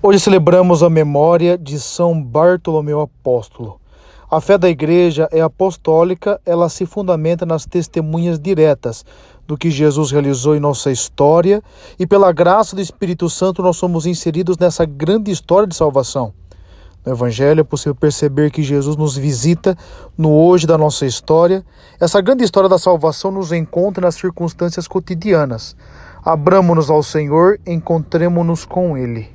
Hoje celebramos a memória de São Bartolomeu Apóstolo. A fé da Igreja é apostólica, ela se fundamenta nas testemunhas diretas do que Jesus realizou em nossa história e, pela graça do Espírito Santo, nós somos inseridos nessa grande história de salvação. No Evangelho é possível perceber que Jesus nos visita no hoje da nossa história. Essa grande história da salvação nos encontra nas circunstâncias cotidianas. Abramos-nos ao Senhor, encontremos-nos com Ele.